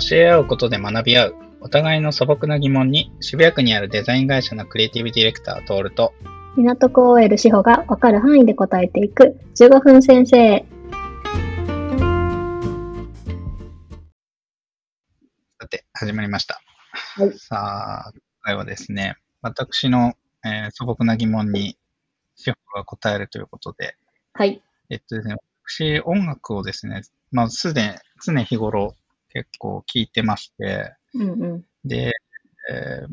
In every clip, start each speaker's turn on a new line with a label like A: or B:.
A: 教え合うことで学び合う、お互いの素朴な疑問に渋谷区にあるデザイン会社のクリエイティブディレクター、トールと、
B: 港区 OL 志保がわかる範囲で答えていく15分先生。
A: さて、始まりました。
B: はい
A: さあ、今回はですね、私の、えー素朴な疑問に志保が答えるということで、
B: はい。
A: えっとですね、私、音楽をですね、まあ、すで、常日頃結構聴いてまして、
B: うんうん。
A: で、えー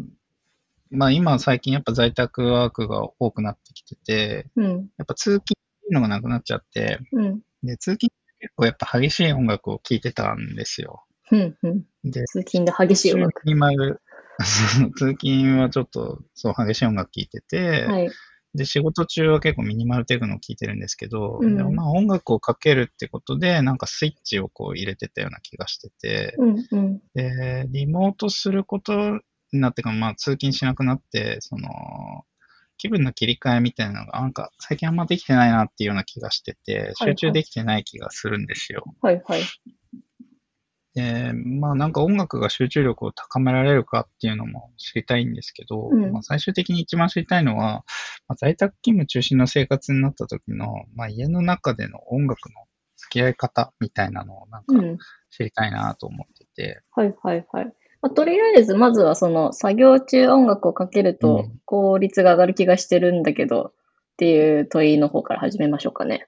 A: まあ今最近やっぱ在宅ワークが多くなってきてて、
B: うん。
A: やっぱ通勤っていうのがなくなっちゃって、
B: うん。
A: で、通勤って結構やっぱ激しい音楽を聴いてたんですよ。
B: うん。うん。
A: で、
B: 通勤で激しい音楽。
A: 通勤は ちょっとそう激しい音楽聴いてて、
B: はい。
A: で、仕事中は結構ミニマルテクノを聴いてるんですけど、
B: うん
A: でもまあ音楽をかけるってことで、なんかスイッチをこう入れてたような気がしてて、
B: うん。うん。
A: で、リモートすることになってから、まあ通勤しなくなって、その、気分の切り替えみたいなのが、なんか最近あんまできてないなっていうような気がしてて、
B: はい
A: 集中できてない気がするんですよ。
B: はい。はい。
A: で、まあなんか音楽が集中力を高められるかっていうのも知りたいんですけど、
B: うん
A: まあ最終的に一番知りたいのは、まあ、在宅勤務中心の生活になった時の、まあ家の中での音楽の付き合い方みたいなのをなんか
B: うん。
A: 知りたいなと思ってて、
B: はい。はい。はい。まあ、とりあえず、まずはその作業中音楽をかける
A: う
B: と
A: ん
B: 効率が上がる気がしてるんだけど、っていう問いの方から始めましょうかね。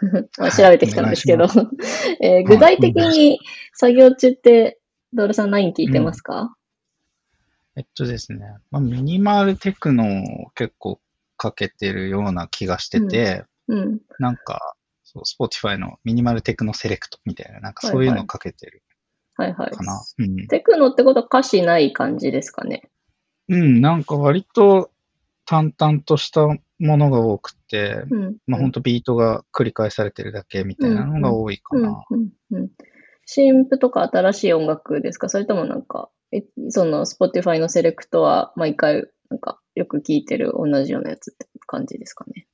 B: まあ調べてきたんですけど、
A: は
B: えー具体的に作業中って、ドールさん何聞いてますか、
A: えっとですね、まあ、ミニマルテクノを結構かけてるような気がしてて、
B: うん。
A: なんか、そう、Spotify のミニマルテクノセレクトみたいな、なんか
B: はい
A: そういうのをかけてる
B: はいはい。
A: かな。うん。
B: テクノってことは歌詞ない感じですかね？
A: うん、なんか割と淡々としたものが多くて、
B: うん。
A: まあ本当ビートが繰り返されてるだけみたいなのが多いか
B: うん
A: な。
B: 新譜とか新しい音楽ですか？それともなんか、えその Spotify のセレクトは毎回なんかよく聴いてる同じようなやつって感じですかね？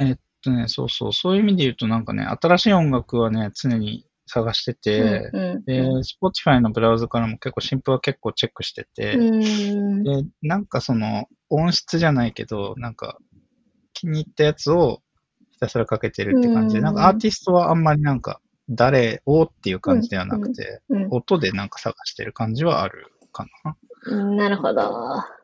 A: えっとね、そうそう、そういう意味で言うとなんかね、新しい音楽はね、常に探してて、
B: うんうん
A: で、Spotify のブラウザからも結構新譜は結構チェックしてて、で、なんかその音質じゃないけど、なんか気に入ったやつをひたすらかけてるって感じで、
B: うん
A: なんかアーティストはあんまりなんか誰をっていう感じではなくて、
B: うん
A: 音でなんか探してる感じはあるかな。
B: うんなるほど。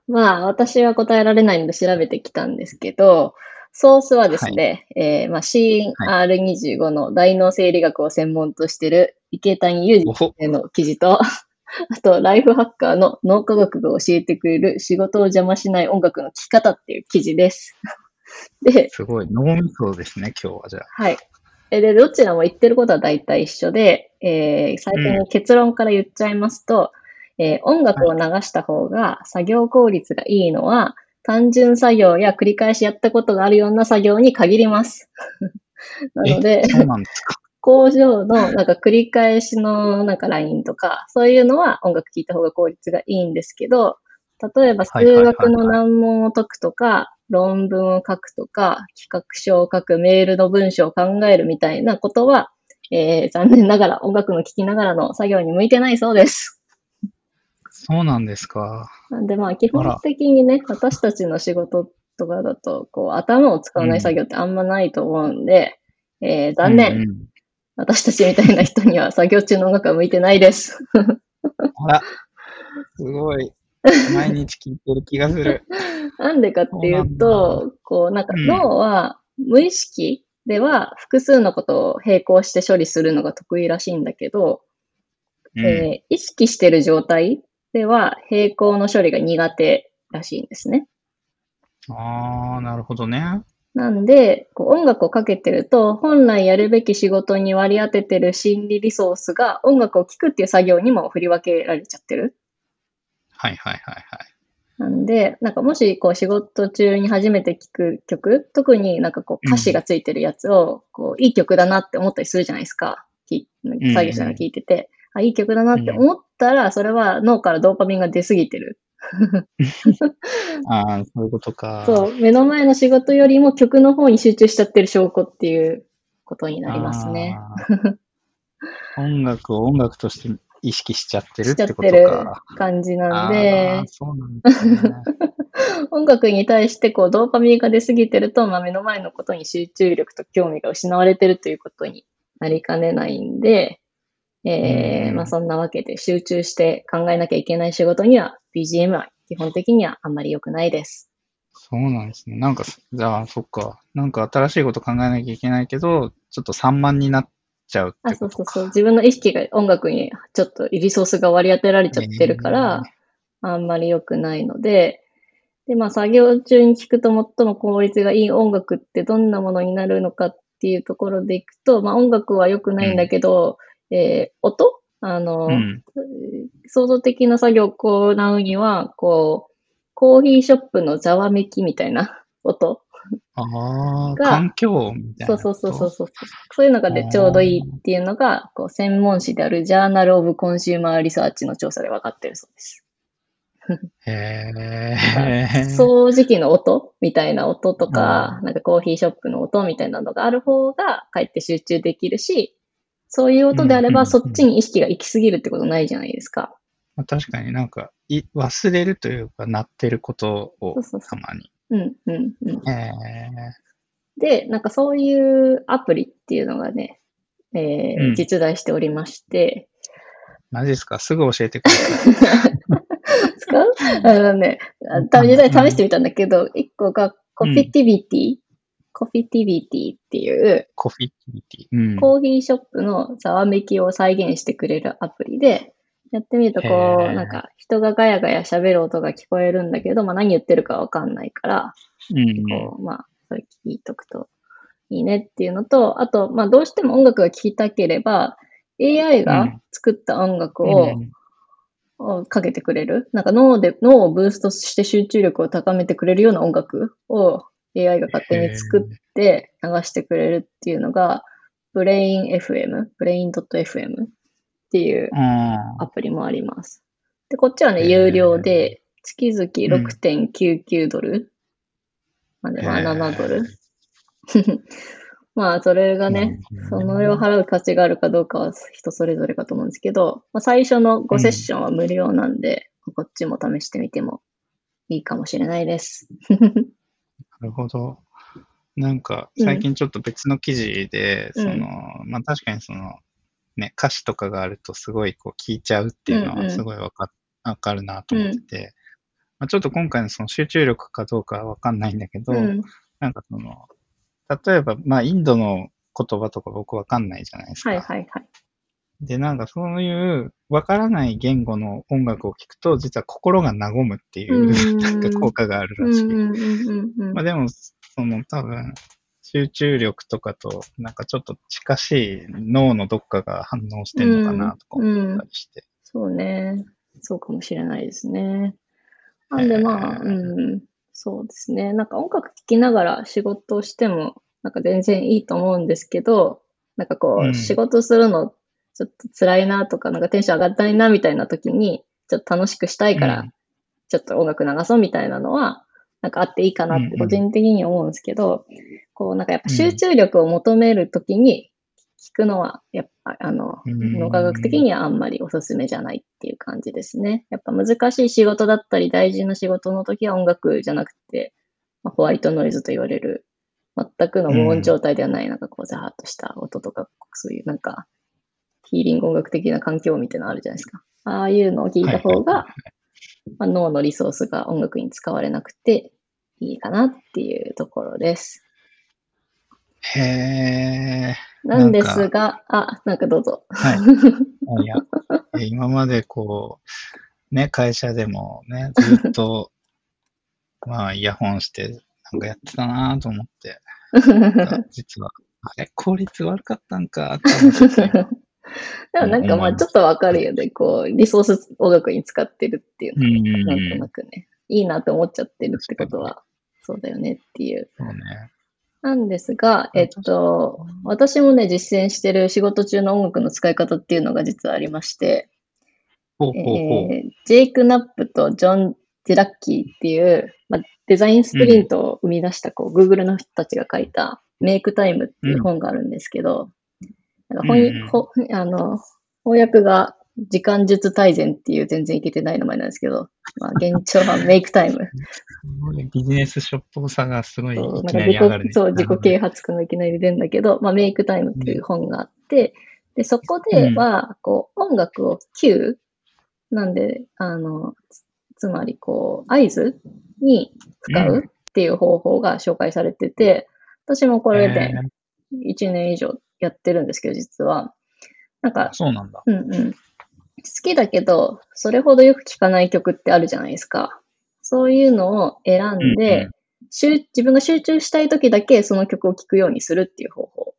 B: まあ、私は答えられないので調べてきたんですけど、ソースはですね、えーまあ、CR25 の大脳生理学を専門としている池谷裕二
A: お
B: 先生の記事と、あと、ライフハッカーの脳科学が教えてくれる仕事を邪魔しない音楽の聴き方っていう記事です。で、
A: すごい脳みそですね、今日はじゃあ。
B: はい。えで、どちらも言ってることは大体一緒で、えー最初に結論から言っちゃいますと、えー音楽を流した方が作業効率がいいのは、単純作業や繰り返しやったことがあるような作業に限ります。なので。工場のなんか繰り返しのなんかラインとか、そういうのは音楽聴いた方が効率がいいんですけど、例えば数学の難問を解くとか、論文を書くとか、企画書を書く、メールの文章を考えるみたいなことは、えー残念ながら音楽の聴きながらの作業に向いてないそうです。
A: そうなんですか。
B: なんでまあ基本的にね、私たちの仕事とかだと、こう頭を使わない作業ってあんまないと思うんで、えー残念、
A: うんうん
B: 私たちみたいな人には作業中の音楽は向いてないです。
A: あら、すごい。毎日聞いてる気がする。
B: なんでかっていう
A: そう
B: こう、なんか
A: うん
B: 脳は無意識では複数のことを並行して処理するのが得意らしいんだけど、
A: うん
B: えー意識してる状態では並行の処理が苦手らしいんですね。
A: ああ、なるほどね。
B: なんで、こう音楽をかけてると、本来やるべき仕事に割り当ててる心理リソースが音楽を聴くっていう作業にも振り分けられちゃってる。
A: はいはいはいはい。
B: なんで、なんかもしこう仕事中に初めて聴く曲、特になんかこう歌詞がついてるやつを、こういい曲だなって思ったりするじゃないですか。き作業しながら聴いてて、あ、いい曲だなって思ったら、それは脳からドーパミンが出すぎてる。
A: ああ、そういうことか。
B: そう、目の前の仕事よりも曲の方に集中しちゃってる証拠っていうことになりますね。
A: 音楽を音楽として意識しちゃってるっ
B: しちゃ
A: てこと
B: ってる
A: か。
B: 感じなん
A: あ
B: で
A: あ、、そうなんですね。
B: 音楽に対してこうドーパミンが出すぎてると、まあ、目の前のことに集中力と興味が失われてるということになりかねないんで、えー
A: うん
B: まあそんなわけで集中して考えなきゃいけない仕事には BGM は基本的にはあんまり良くないです。
A: そうなんですね。なんか、じゃあ、そっか。なんか新しいこと考えなきゃいけないけど、ちょっと散漫になっちゃうっ
B: あ。そうそうそう。自分の意識が音楽にちょっとリソースが割り当てられちゃってるから、あんまり良くないので、で、まあ作業中に聴くと最も効率がいい音楽ってどんなものになるのかっていうところでいくと、まあ音楽は良くないんだけど、えー音？あの、
A: うん。
B: 創造的な作業を行うには、こう、コーヒーショップのざわめきみたいな音？
A: ああ、
B: が
A: 環境みたいな。
B: そうそうそうそうそう。そういうのがでちょうどいいっていうのが、こう、専門誌である Journal of Consumer Research の調査で分かってるそうです。
A: へえ。
B: 掃除機の音みたいな音とか
A: う、
B: なんかコーヒーショップの音みたいなのがある方が、かえって集中できるし、そういう音であれば、そっちに意識が行き過ぎるってことないじゃないですか。
A: まあ確かになんか、い忘れるというか、鳴ってることをたまに。
B: うん、うん、うん。
A: へ
B: で、なんかそういうアプリっていうのがね、えー
A: うん。
B: 実在しておりまして、
A: マジですか？すぐ教えてください。
B: 使う？あのね、あ実際試してみたんだけど、一個がコフィティビティ、コフィティビティっていう、
A: コフィティティ。うん。
B: コーヒーショップのざわめきを再現してくれるアプリで、やってみるとこ
A: へ
B: う、
A: ー
B: なんか人がガヤガヤ喋る音が聞こえるんだけど、まあ何言ってるかわかんないから、
A: うん
B: こう、まあ、それ聞いとくといいねっていうのと、あと、まあどうしても音楽が聴きたければ、AI が作った音楽を、
A: うん
B: をかけてくれる。なんか脳で、脳をブーストして集中力を高めてくれるような音楽を AI が勝手に作って流してくれるっていうのが、 Brain FM、 Brain.fm っていう
A: うん
B: アプリもあります。で、こっちはね、有料で、月々6.99ドル、まあね、まあ
A: へー
B: 7ドル。まあ、それがね、その上を
A: は
B: 払う価値があるかどうかは人それぞれかと思うんですけど、まあ、最初の5セッションは無料なんで、こっちも試してみてもいいかもしれないです。
A: なるほど。なんか、最近ちょっと別の記事で、
B: うん
A: その、まあ確かにその、ね、歌詞とかがあるとすごいこう聞いちゃうっていうの
B: うんうん
A: はすごいわか,、わかるなと思ってて、まあ、ちょっと今回のその集中力かどうかはわかんないんだけど、
B: うん。
A: なんかその、例えば、まあインドの言葉とか僕わかんないじゃないですか。
B: はいはいはい。
A: で、なんかそういうわからない言語の音楽を聴くと、実は心が和むっていう、
B: うん
A: なんか効果がある
B: うん
A: らしい。
B: うんうんうんうん
A: まあでも、その多分、集中力とかと、なんかちょっと近しい脳のどっかが反応してるのかなとか思ったりして。
B: そうね。そうかもしれないですね。なんでまあ、
A: へー
B: うん、そうですね。なんか音楽聴きながら仕事をしても、なんか全然いいと思うんですけど、なんかこう、
A: うん
B: 仕事するのちょっと辛いなとか、なんかテンション上がったないなみたいな時に、ちょっと楽しくしたいから、
A: うん。
B: ちょっと音楽流そうみたいなのは、なんかあっていいかなって個人的に思うんですけど、こうなんかやっぱ集中力を求めるときに聞くのは、やっぱあの、
A: うん。
B: 脳科学的にはあんまりおすすめじゃないっていう感じですね。やっぱ難しい仕事だったり大事な仕事の時は音楽じゃなくて、まあ、ホワイトノイズと言われる、全くの無音状態ではない、なんかこうザーッとした音とか、そういうなんか、ヒーリング音楽的な環境みたいなのあるじゃないですか。ああいうのを聞いた方が、
A: はい
B: まあ、脳のリソースが音楽に使われなくていいかなっていうところです。
A: へえ。
B: なんですが、あ、なんかどうぞ。
A: はい。あいや、え今までこう、ね、会社でもね、ずっと、まあ、イヤホンして、なんかやってたなと思って、実は、あれ、効率悪かったんかって思ってて。
B: でもなんかまあちょっとわかるよね。こう、リソース音楽に使ってるっていう
A: う
B: の
A: ん
B: が、なんとなくね、いいなと思っちゃってるってことは、そうだよねっていう。
A: そうね。
B: なんですが、えっと、私もね、実践してる仕事中の音楽の使い方っていうのが実はありまして、
A: ほうほうほう。
B: えージェイク・ナップとジョン・ゼラツキーっていう、まあ、デザインスプリントを生み出した、こう、Google の人たちが書いた、 Make Time っていう本があるんですけど、なんか翻
A: うん
B: ほあの翻訳が時間術大全っていう全然いけてない名前なんですけど、まあ、現状はメイクタイム。
A: ビジネスショップさがすごいいき
B: な
A: り上がるね
B: 己、。そう、自己啓発君がいきなり出るんだけど、まあ、メイクタイムっていう本があって、で、そこでは、こう、音楽を Q? なんで、あの、つつまり、こう、合図に使うっていう方法が紹介されてて、私もこれで
A: え
B: 1年以上やってるんですけど、実は。なん
A: ー
B: か、
A: そうなんだ。
B: うんうん。好きだけど、それほどよく聴かない曲ってあるじゃないですか。そういうのを選んで、
A: うんうん
B: 集自分が集中したい時だけその曲を聴くようにするっていう方法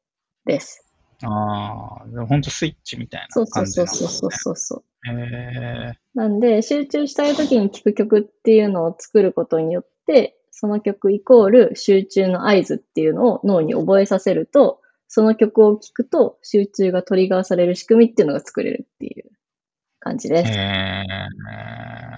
B: です。
A: ああ、でもほんとスイッチみたいな感じなん
B: そうそうそうそうそう。
A: ね。え
B: なんで、集中したい時に聴く曲っていうのを作ることによって、その曲イコール集中の合図っていうのを脳に覚えさせると、その曲を聴くと集中がトリガーされる仕組みっていうのが作れるっていう感じで
A: ー、
B: す。
A: え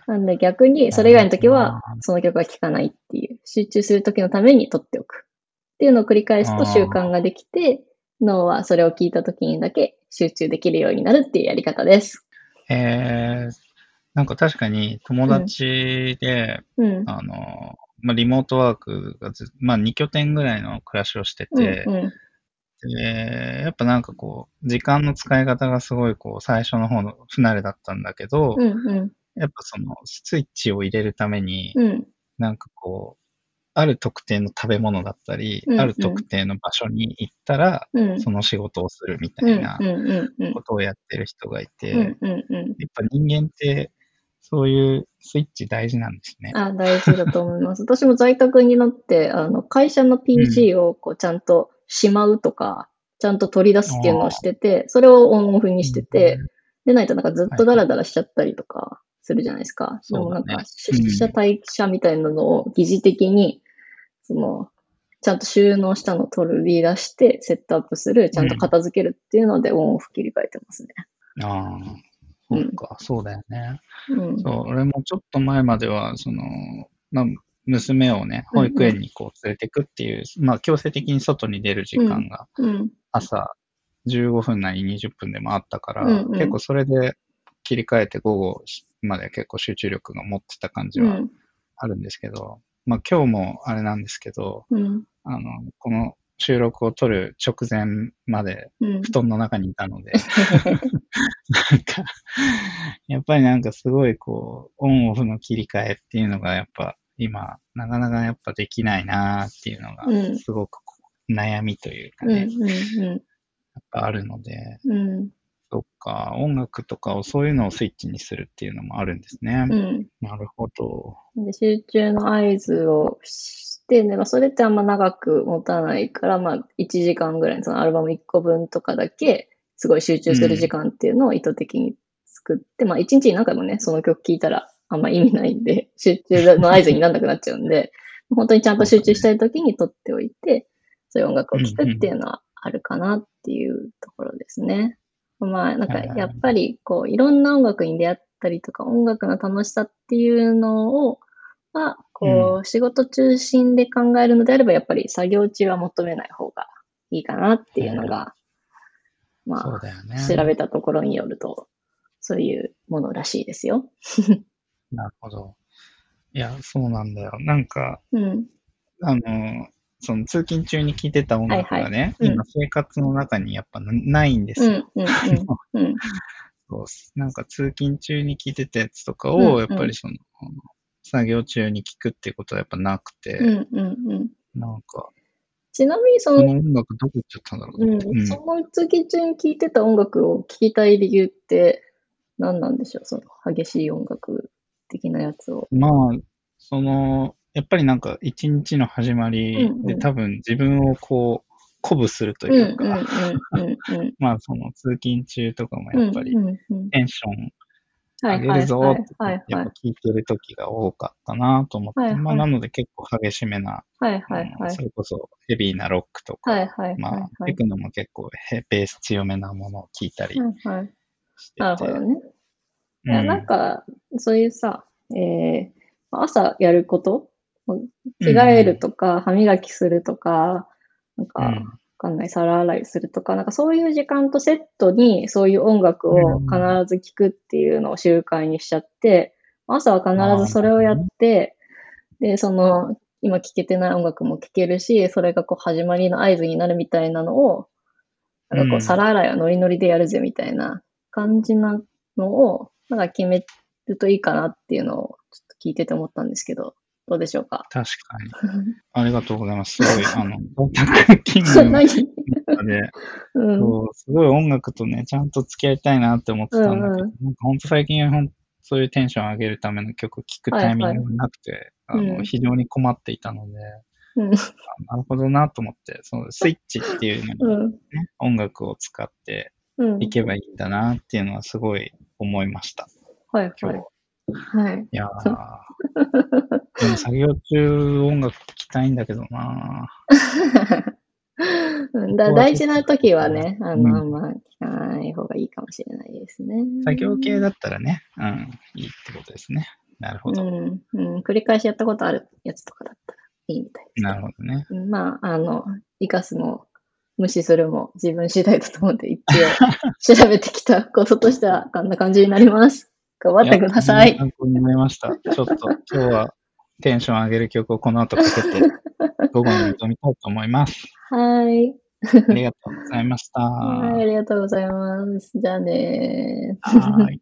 B: なんで逆に、それ以外の時はその曲は聴かないっていう、集中する時のために撮っておく。っていうのを繰り返すと習慣ができて、脳はそれを聞いた時にだけ集中できるようになるっていうやり方です。
A: ーえーなんか確かに友達で、
B: うん。
A: あの、まあ、リモートワークがず、まあ、2拠点ぐらいの暮らしをして
B: うん
A: て、
B: うん
A: で、やっぱなんかこう、時間の使い方がすごいこう、最初の方の不慣れだったんだけど、
B: うんうん。
A: やっぱその、スイッチを入れるために、
B: うん。
A: なんかこう、ある特定の食べ物だったり、
B: うんうん。
A: ある特定の場所に行ったら、
B: うん。
A: その仕事をするみた
B: うん
A: いなことをやってる人がいて、
B: うんうんうん。
A: やっぱ人間って、そういうスイッチ大事なんですね。
B: あ、大事だと思います。私も在宅になって、あの、会社の PC をこうちゃんとしまうとか、ちゃんと取り出すっていうのをしてて、それをオンオフにしてて、でないとなんかずっとダラダラしちゃったりとかするじゃないですか。
A: そうだね
B: でもなんか、
A: うん
B: 出社退社みたいなのを疑似的に、その、ちゃんと収納したのを取り出して、セットアップする、ちゃんと片付けるっていうので、オンオフ切り替えてますね。
A: ああ、そうか、そうだよね。
B: うん。
A: そう、俺もちょっと前までは、その、まあ、娘をね、保育園にこう連れてくっていう、まあ強制的に外に出る時間が
B: うん。
A: 朝15分なり20分でもあったから、
B: うんうん
A: 結構それで切り替えて午後まで結構集中力が持ってた感じは
B: うん。
A: あるんですけど、まあ今日もあれなんですけど、
B: うん。
A: あの、この収録を撮る直前まで
B: うん。
A: 布団の中にいたので、なんか、やっぱりなんかすごいこう、オンオフの切り替えっていうのがやっぱ今、なかなかやっぱできないなーっていうのが
B: うん、
A: すごく悩みというか
B: うん。
A: ね、
B: うん。
A: やっぱあるので、
B: うん。
A: そっか、音楽とかをそういうのをスイッチにするっていうのもあるんですね。
B: うん。
A: なるほど。
B: で集中の合図をして、ね、まあ、それってあんま長く持たないから、まあ、1時間ぐらいのそのアルバム1個分とかだけ、すごい集中する時間っていうのを意図的に作って、まあ、1日に何回もね、その曲聴いたらあんま意味ないんで、集中の合図にならなくなっちゃうんで、本当にちゃんと集中したい時に撮っておいて、そういう音楽を聴くっていうのはあるかなっていうところですね。まあ、なんか、やっぱり、こう、いろんな音楽に出会ったりとか、音楽の楽しさっていうのを、は、こう、仕事中心で考えるのであれば、やっぱり作業中は求めない方がいいかなっていうのが、まあ。調べたところによると、そういうものらしいですよ。
A: なるほど。いや、そうなんだよ。なんか、
B: うん。
A: あの、その通勤中に聴いてた音楽がね、
B: はいはいうん
A: 今生活の中にやっぱなないんですよ。
B: うん、うん、うん。うん。
A: そうなんか通勤中に聴いてたやつとか
B: うんうん
A: を、やっぱりその、作業中に聴くっていうことはやっぱなくて、
B: うん、うん、うん。
A: なんか、
B: ちなみに、そ
A: こ
B: の、
A: の音楽どこ行っちゃったんだろう
B: う
A: なって。
B: ん、その通勤中に聴いてた音楽を聴きたい理由って何なんでしょう？その激しい音楽的なやつを。
A: まあ、その、やっぱりなんか一日の始まりで、多分自分をこう、鼓舞すると
B: うん、
A: いうか。まあその通勤中とかも
B: うん、
A: やっぱり。テンション
B: はい、
A: 上げ
B: はい、はい
A: るぞって、
B: はい、
A: やっぱ
B: はい。
A: 聞いてる時が多かったなと思って、
B: はいはい
A: まあなので結構激しめな、
B: はい、はい、
A: そ。れこそヘビーなロックとか、
B: はい、はい、
A: まあ、
B: はい
A: テクノも結構ヘベース強めなものを聞いたり
B: はい、はい。
A: してて、
B: なるほどね。
A: うん。
B: いや、なんか、そういうさ、えー、朝やること？着替えるとか、歯磨きするとか、なんか、
A: うん。
B: かんない、皿洗いするとか、なんかそういう時間とセットにそういう音楽を必ず聴くっていうのを習慣にしちゃって、朝は必ずそれをやって、で、その、今聴けてない音楽も聴けるし、それがこう始まりの合図になるみたいなのを、なんかこ
A: うん。
B: う皿洗いはノリノリでやるぜみたいな感じなのを、なんか決めるといいかなっていうのをちょっと聞いてて思ったんですけど、どうでしょうか？
A: 確かに。ありがとうございます。すごい、あの、在宅勤務の
B: 何
A: 中で、
B: うん。
A: そうすごい音楽とね、ちゃんと付き合いたいなって思ってたんだけど、
B: うんうん
A: なんか本当最近ほんそういうテンション上げるための曲を聴くタイミングがなくて、
B: はいはいうん
A: あの非常に困っていたので、
B: うん。
A: あなるほどなと思って、そのスイッチっていうのに、
B: うん。
A: ね音楽を使って
B: うん。
A: いけばいいんだなっていうのはすごい思いました。
B: はい
A: 今日。
B: はい。はい。
A: いやー でも作業中音楽聴きたいんだけどな
B: うん だ大事な時はね、あ
A: うん
B: の、あんま聞かない方がいいかもしれないですね。
A: 作業系だったらね、うん、いいってことですね。なるほど。
B: うん。うん。繰り返しやったことあるやつとかだったらいいみたいです。
A: なるほどね。
B: うんまあ、あの、生かすも、無視するも自分次第だと思うんで、一応 調べてきたこととしてはこんな感じになります。頑張ってください。
A: 参考になりました。ちょっと今日はテンション上げる曲をこの後かけて、午後に挑みたいと思います。
B: はい。
A: ありがとうございました。
B: はい、ありがとうございます。じゃあねー。
A: はーい。